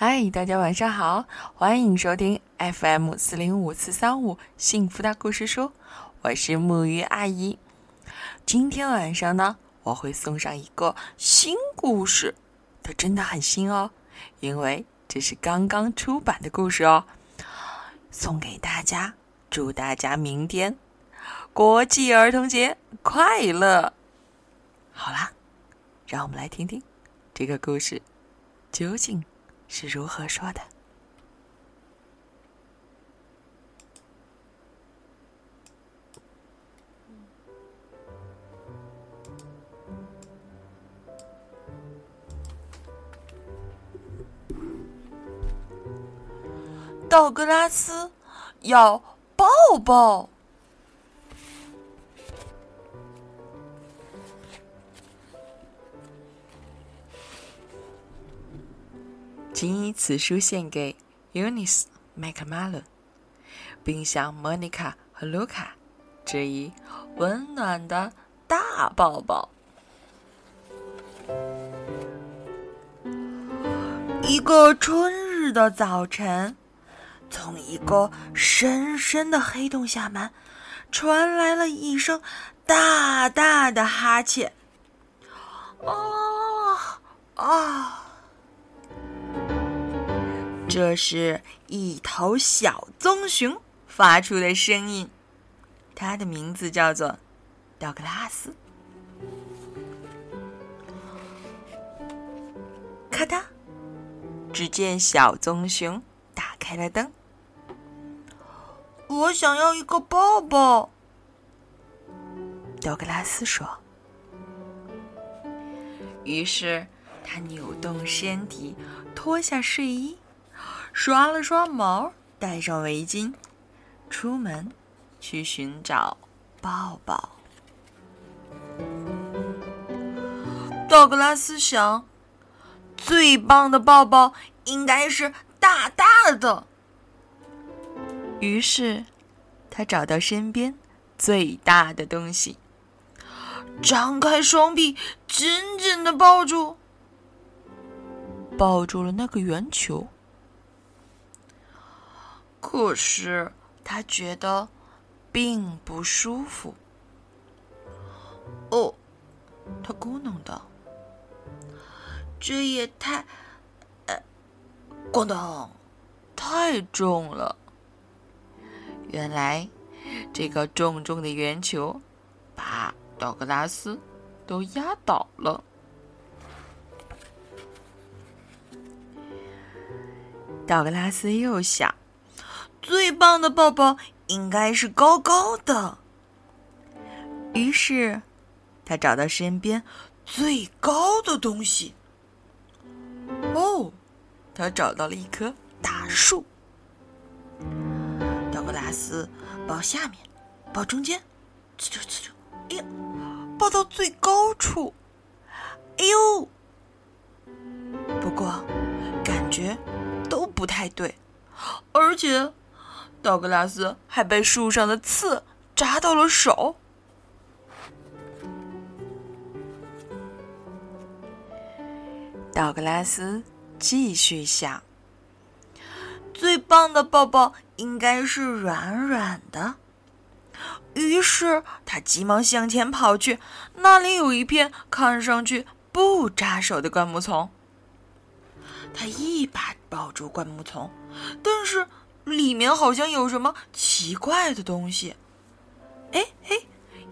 嗨，大家晚上好，欢迎收听 FM 四零五四三五幸福的故事书，我是木鱼阿姨。今天晚上呢，我会送上一个新故事，它真的很新哦，因为这是刚刚出版的故事哦。送给大家，祝大家明天国际儿童节快乐！好啦，让我们来听听这个故事究竟。是如何说的？道格拉斯要抱抱。谨以此书献给 Eunice McMullen，并向 Monica 和 Luca 致以温暖的大抱抱。一个春日的早晨，从一个深深的黑洞下面传来了一声大大的哈欠。啊啊！这是一头小棕熊发出的声音，它的名字叫做道格拉斯。咔嗒，只见小棕熊打开了灯。我想要一个抱抱，道格拉斯说。于是他扭动身体，脱下睡衣。刷了刷毛，戴上围巾，出门去寻找抱抱。道格拉斯想，最棒的抱抱应该是大大的。于是，他找到身边最大的东西，张开双臂，紧紧的抱住，抱住了那个圆球。可是他觉得并不舒服。哦，他咕哝道：“这也太……呃，咣当，太重了。原来这个重重的圆球把道格拉斯都压倒了。”道格拉斯又想。最棒的抱抱应该是高高的。于是，他找到身边最高的东西。哦，他找到了一棵大树。道格拉斯抱下面，抱中间，呲溜呲溜，哎呀，抱到最高处，哎呦！不过，感觉都不太对，而且。道格拉斯还被树上的刺扎到了手。道格拉斯继续想：最棒的抱抱应该是软软的。于是他急忙向前跑去，那里有一片看上去不扎手的灌木丛。他一把抱住灌木丛，但是。里面好像有什么奇怪的东西，哎哎，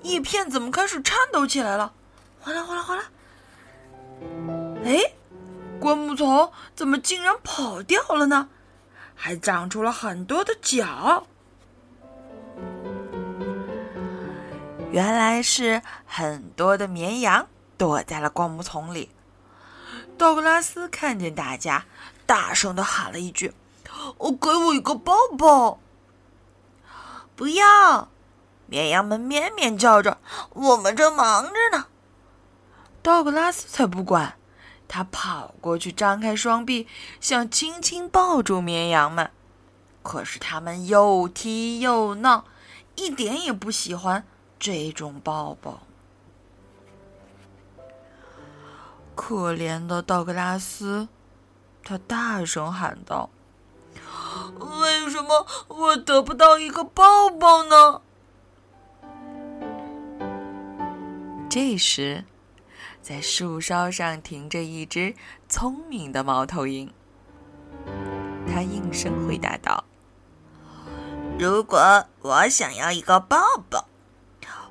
叶片怎么开始颤抖起来了？哗啦哗啦哗啦！哎，灌木丛怎么竟然跑掉了呢？还长出了很多的脚，原来是很多的绵羊躲在了灌木丛里。道格拉斯看见大家，大声的喊了一句。哦，给我一个抱抱！不要！绵羊们咩咩叫着，我们正忙着呢。道格拉斯才不管，他跑过去，张开双臂，想轻轻抱住绵羊们。可是他们又踢又闹，一点也不喜欢这种抱抱。可怜的道格拉斯，他大声喊道：“为什么我得不到一个抱抱呢？”这时，在树梢上停着一只聪明的猫头鹰。他应声回答道：“如果我想要一个抱抱，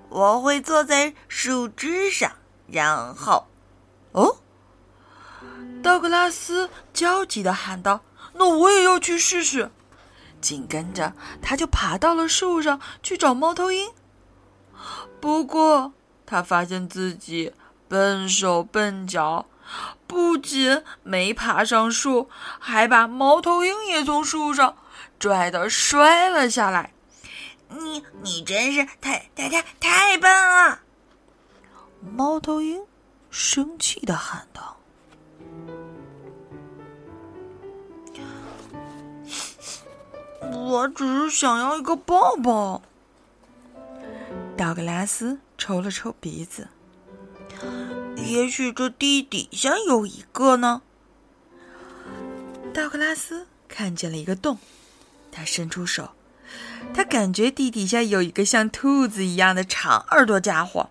我会坐在树枝上，然后……哦！”道格拉斯焦急的喊道：“那我也要去试试！”紧跟着，他就爬到了树上去找猫头鹰。不过，他发现自己笨手笨脚。不仅没爬上树，还把猫头鹰也从树上拽得摔了下来。你你真是太太太太笨了！猫头鹰生气的喊道：“我只是想要一个抱抱。”道格拉斯抽了抽鼻子。也许这地底下有一个呢。道格拉斯看见了一个洞，他伸出手，他感觉地底下有一个像兔子一样的长耳朵家伙，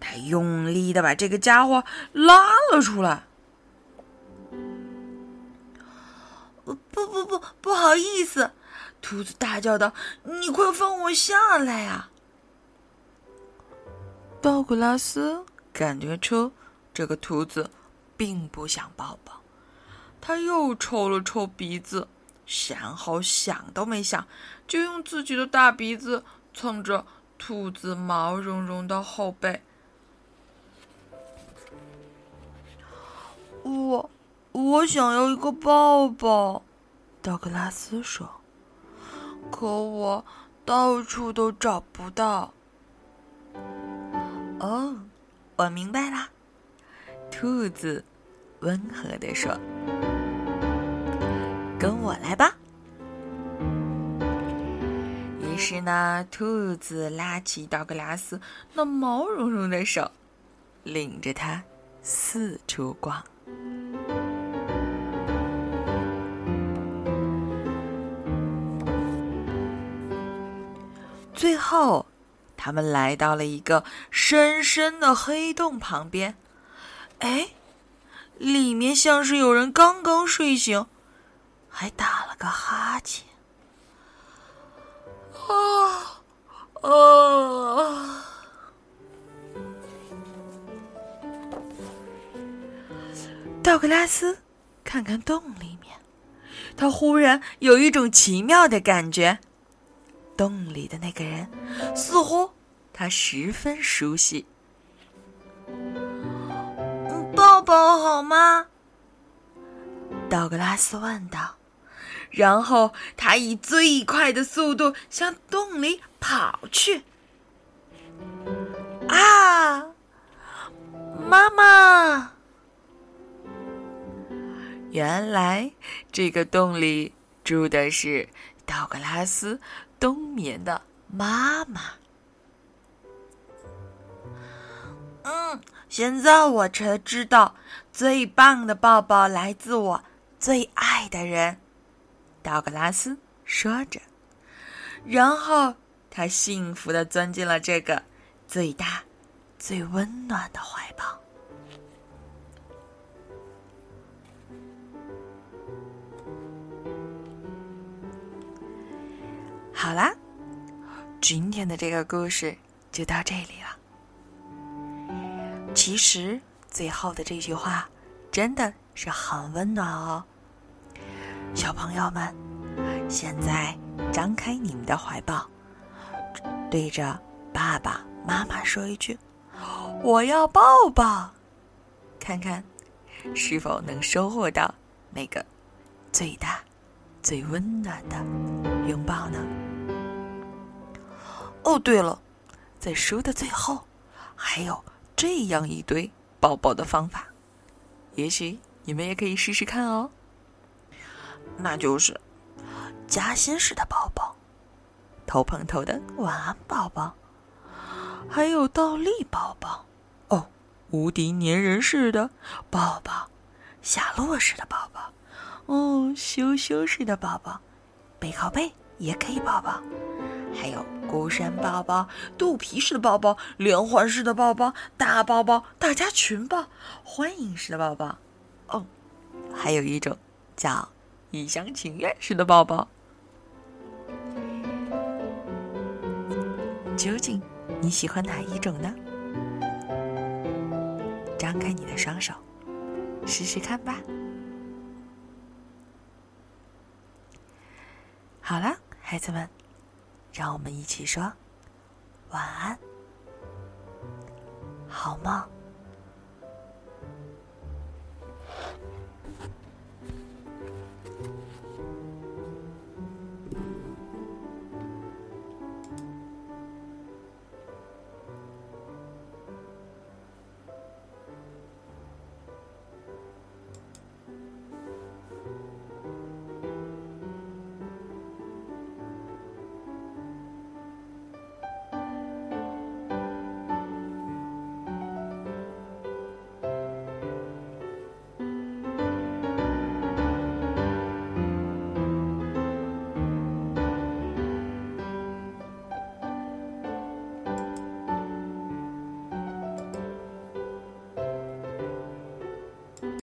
他用力的把这个家伙拉了出来。不不不，不好意思！兔子大叫道：“你快放我下来呀！”道格拉斯。感觉出这个兔子并不想抱抱，他又抽了抽鼻子，然后想都没想，就用自己的大鼻子蹭着兔子毛茸茸的后背。我我想要一个抱抱，道格拉斯说，可我到处都找不到。哦。我明白啦，兔子温和地说：“跟我来吧。”于是呢，兔子拉起道格拉斯那毛茸茸的手，领着他四处逛。最后。他们来到了一个深深的黑洞旁边，哎，里面像是有人刚刚睡醒，还打了个哈欠。啊啊！道格拉斯看看洞里面，他忽然有一种奇妙的感觉。洞里的那个人，似乎他十分熟悉。抱抱好吗？道格拉斯问道。然后他以最快的速度向洞里跑去。啊，妈妈！原来这个洞里住的是道格拉斯。冬眠的妈妈。嗯，现在我才知道，最棒的抱抱来自我最爱的人。道格拉斯说着，然后他幸福的钻进了这个最大、最温暖的怀抱。好啦，今天的这个故事就到这里了。其实最后的这句话真的是很温暖哦，小朋友们，现在张开你们的怀抱，对着爸爸妈妈说一句：“我要抱抱。”看看是否能收获到那个最大、最温暖的拥抱呢？哦，对了，在书的最后，还有这样一堆抱抱的方法，也许你们也可以试试看哦。那就是夹心式的抱抱，头碰头的晚安抱抱，还有倒立抱抱，哦，无敌粘人式的抱抱，下落式的抱抱，哦，羞羞式的宝宝，背靠背也可以抱抱。还有孤山抱抱、肚皮式的抱抱、连环式的抱抱、大抱抱、大家群抱、欢迎式的抱抱。哦，还有一种叫一厢情愿式的抱抱。究竟你喜欢哪一种呢？张开你的双手，试试看吧。好了，孩子们。让我们一起说晚安，好梦。